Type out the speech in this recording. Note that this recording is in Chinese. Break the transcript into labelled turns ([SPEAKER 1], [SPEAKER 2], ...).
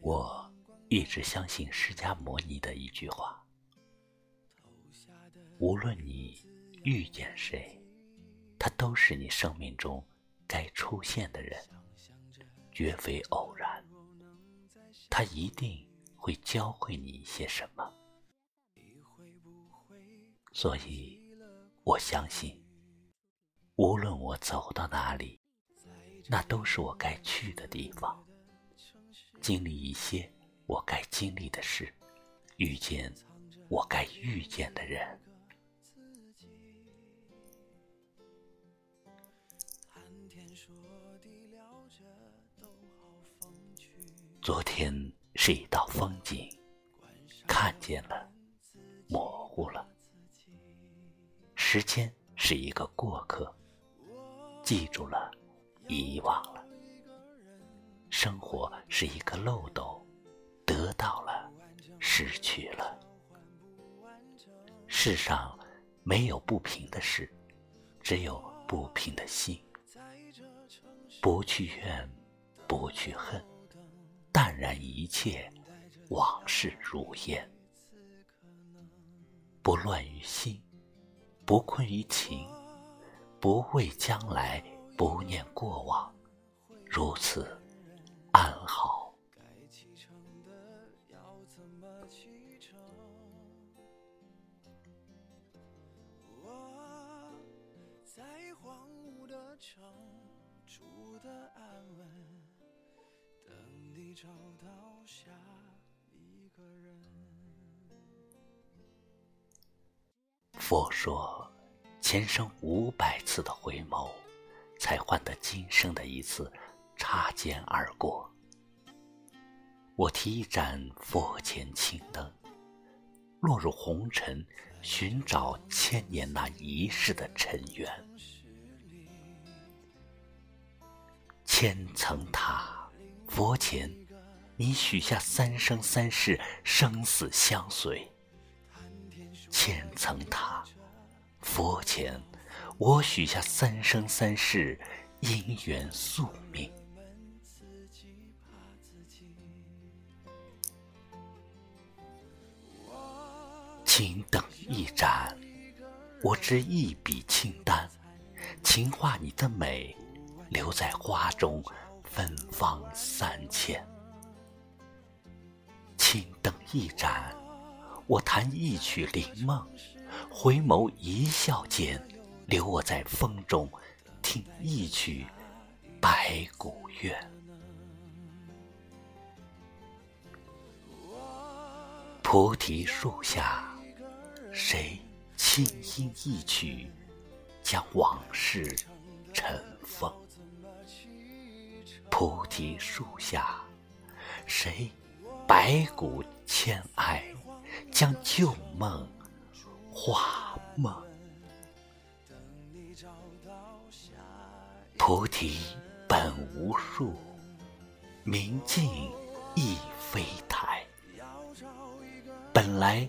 [SPEAKER 1] 我一直相信释迦牟尼的一句话：无论你遇见谁，他都是你生命中该出现的人，绝非偶然。他一定会教会你一些什么。所以，我相信，无论我走到哪里，那都是我该去的地方。经历一些我该经历的事，遇见我该遇见的人。昨天是一道风景，看见了，模糊了；时间是一个过客，记住了，遗忘了。生活是一个漏斗，得到了，失去了。世上没有不平的事，只有不平的心。不去怨，不去恨，淡然一切，往事如烟。不乱于心，不困于情，不畏将来，不念过往，如此。启程我在荒芜的城住的安稳，等你找到下一个人。佛说，前生五百次的回眸，才换得今生的一次擦肩而过。我提一盏佛前青灯，落入红尘，寻找千年那一世的尘缘。千层塔，佛前，你许下三生三世生死相随。千层塔，佛前，我许下三生三世姻缘宿命。一盏，我执一笔清单，情画你的美，留在花中，芬芳三千。青灯一盏，我弹一曲灵梦，回眸一笑间，留我在风中，听一曲白骨怨。菩提树下。谁轻音一曲，将往事尘封？菩提树下，谁白骨千哀，将旧梦化梦？菩提本无树，明镜亦非台。本来